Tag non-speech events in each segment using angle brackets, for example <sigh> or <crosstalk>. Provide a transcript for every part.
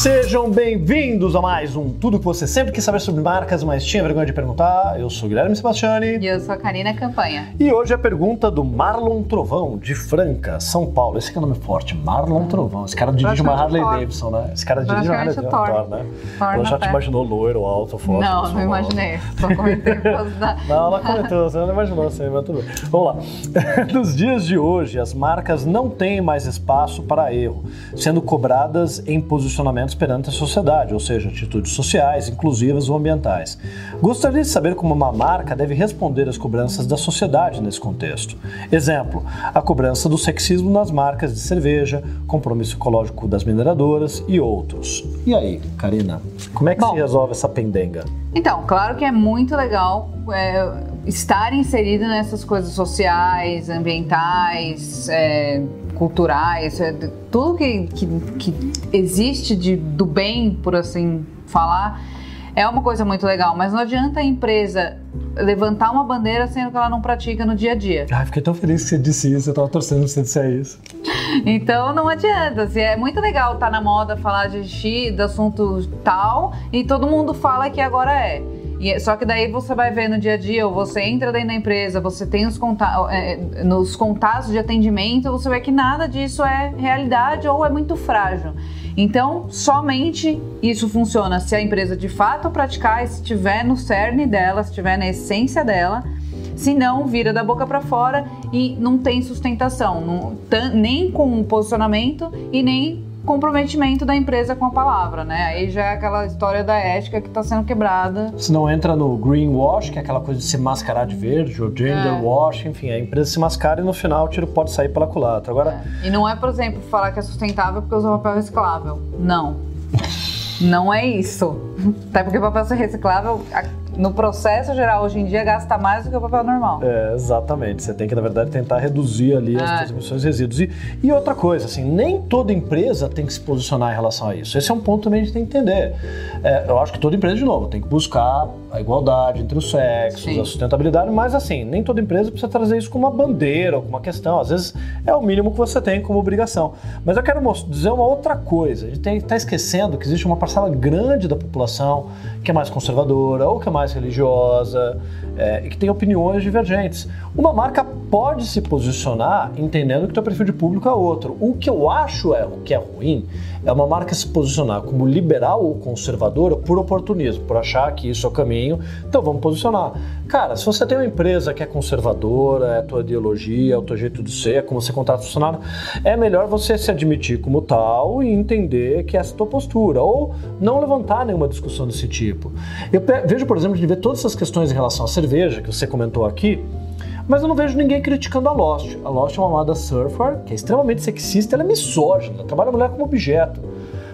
Sejam bem-vindos a mais um Tudo que você sempre quis saber sobre marcas, mas tinha vergonha de perguntar. Eu sou Guilherme Sebastiani. E eu sou a Karina Campanha. E hoje a pergunta do Marlon Trovão, de Franca, São Paulo. Esse que é o nome forte, Marlon Trovão. Esse cara dirige uma Harley Thor. Davidson, né? Esse cara dirige uma Harley Davidson, Thor, né? Thor Ela já te pé. imaginou loiro, alto, forte. não, não imaginei. Só comentei por causa da... <laughs> Não, ela comentou, você não imaginou assim, mas tudo bem. Vamos lá. <laughs> Nos dias de hoje, as marcas não têm mais espaço para erro, sendo cobradas em posicionamentos perante a sociedade, ou seja, atitudes sociais, inclusivas ou ambientais. Gostaria de saber como uma marca deve responder às cobranças da sociedade nesse contexto. Exemplo, a cobrança do sexismo nas marcas de cerveja, compromisso ecológico das mineradoras e outros. E aí, Karina, como é que Bom. se resolve essa pendenga? Então, claro que é muito legal é, estar inserido nessas coisas sociais, ambientais, é, culturais, é, de- tudo que, que, que existe de, do bem, por assim falar, é uma coisa muito legal. Mas não adianta a empresa levantar uma bandeira sendo que ela não pratica no dia a dia. Ai, fiquei tão feliz que você disse isso, eu tava torcendo pra você disser isso. <laughs> Então não adianta. assim, É muito legal estar na moda, falar de X, do assunto tal, e todo mundo fala que agora é. E, só que daí você vai ver no dia a dia, ou você entra dentro da empresa, você tem os conta é, nos contatos de atendimento, você vê que nada disso é realidade ou é muito frágil. Então, somente isso funciona se a empresa de fato praticar e se estiver no cerne dela, se estiver na essência dela. Se não, vira da boca para fora e não tem sustentação, não- nem com posicionamento e nem comprometimento da empresa com a palavra, né? Aí já é aquela história da ética que está sendo quebrada. Se não entra no greenwash, que é aquela coisa de se mascarar de verde, ou gender É. wash, enfim, a empresa se mascara e no final o tiro pode sair pela culatra. Agora, E não é, por exemplo, falar que é sustentável porque usa papel reciclável. Não. Não é isso. <laughs> Até porque papel reciclável, no processo geral, hoje em dia, gasta mais do que o papel normal. é, exatamente, você tem que, na verdade, tentar reduzir ali as suas emissões de resíduos. E, e outra coisa, assim, nem toda empresa tem que se posicionar em relação a isso. Esse é um ponto também que a gente tem que entender. É, eu acho que toda empresa, de novo, tem que buscar a igualdade entre os sexos, Sim. a sustentabilidade, mas assim, nem toda empresa precisa trazer isso como uma bandeira ou como uma questão. Às vezes é o mínimo que você tem como obrigação. Mas eu quero dizer uma outra coisa. A gente está esquecendo que existe uma parcela grande da população que é mais conservadora ou que é mais religiosa é, e que tem opiniões divergentes. Uma marca pode se posicionar entendendo que o teu perfil de público é outro. O que eu acho é o que é ruim é uma marca se posicionar como liberal ou conservadora por oportunismo, por achar que isso é o caminho. Então vamos posicionar. Cara, se você tem uma empresa que é conservadora, é a tua ideologia, é o teu jeito de ser, é como você contrata funcionário, é melhor você se admitir como tal e entender que essa é a tua postura, ou não levantar nenhuma discussão desse tipo. Eu vejo, por exemplo, de ver todas essas questões em relação à cerveja, que você comentou aqui, mas eu não vejo ninguém criticando a Lost. A Lost é uma moda surfer que é extremamente sexista, ela é misógina, trabalha a mulher como objeto.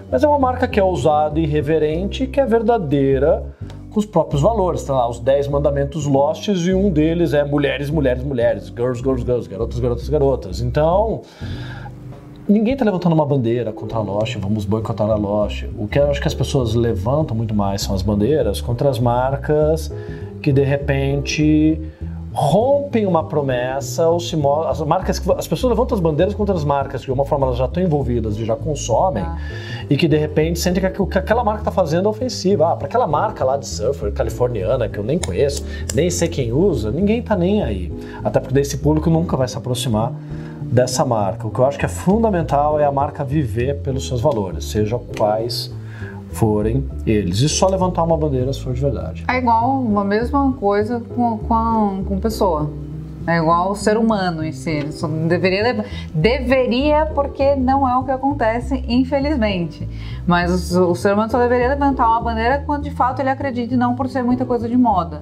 Mas é uma marca que é ousada e irreverente, que é verdadeira com os próprios valores. Tá lá, os 10 mandamentos Lost e um deles é mulheres, mulheres, mulheres, girls, girls, girls, garotas, garotas, garotas. Então, ninguém está levantando uma bandeira contra a Lost, vamos boicotar a Lost. O que eu acho que as pessoas levantam muito mais são as bandeiras contra as marcas que de repente rompem uma promessa ou se as marcas as pessoas levantam as bandeiras contra as marcas que de uma forma elas já estão envolvidas e já consomem Ah. e que de repente sentem que que aquela marca está fazendo é ofensiva. Ah, para aquela marca lá de surfer californiana que eu nem conheço, nem sei quem usa, ninguém tá nem aí. Até porque esse público nunca vai se aproximar dessa marca. O que eu acho que é fundamental é a marca viver pelos seus valores, seja quais forem eles. E só levantar uma bandeira se for de verdade. É igual uma mesma coisa com, com, a- com pessoa. É igual o ser humano em si. Deveria, deveria, porque não é o que acontece, infelizmente. Mas o, o ser humano só deveria levantar uma bandeira quando de fato ele acredita e não por ser muita coisa de moda.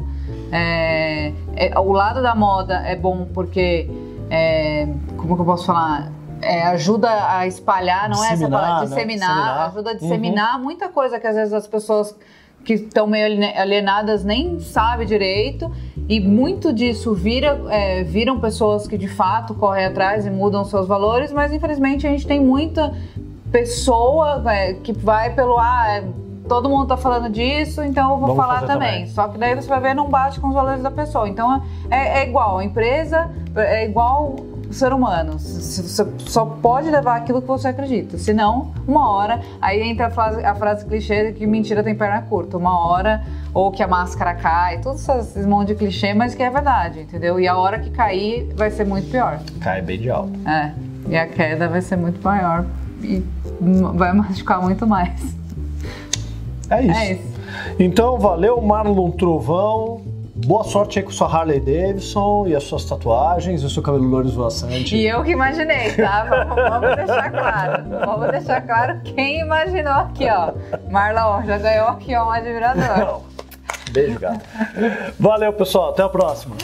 É, é, o lado da moda é bom porque, é, como que eu posso falar? É, ajuda a espalhar, não é essa Disseminar, palavra? né? Disseminar, Disseminar. ajuda a Uhum. disseminar muita coisa que às vezes as pessoas que estão meio alienadas nem sabem direito e muito disso vira, é, viram pessoas que de fato correm atrás e mudam seus valores, mas infelizmente a gente tem muita pessoa é, que vai pelo ah, é, todo mundo tá falando disso, então eu vou Vamos falar também. também. Só que daí você vai ver não bate com os valores da pessoa. Então é, é igual, a empresa é igual ser humano. Você só pode levar aquilo que você acredita. Senão, uma hora, aí entra a frase, a frase clichê que mentira tem perna curta. Uma hora, ou que a máscara cai, todos esses monte de clichê, mas que é verdade, entendeu? E a hora que cair vai ser muito pior. Cai bem de alto. É. E a queda vai ser muito maior. E vai machucar muito mais. É isso. É isso. Então, valeu, Marlon Trovão. Boa sorte aí com sua Harley Davidson e as suas tatuagens e o seu cabelo loiro esvoaçante. E eu que imaginei, tá? Vamos, vamos, deixar claro. Vamos deixar claro quem imaginou aqui, ó. Marlon já ganhou aqui ó, um admirador. Beijo, gato. Valeu, pessoal. Até a próxima.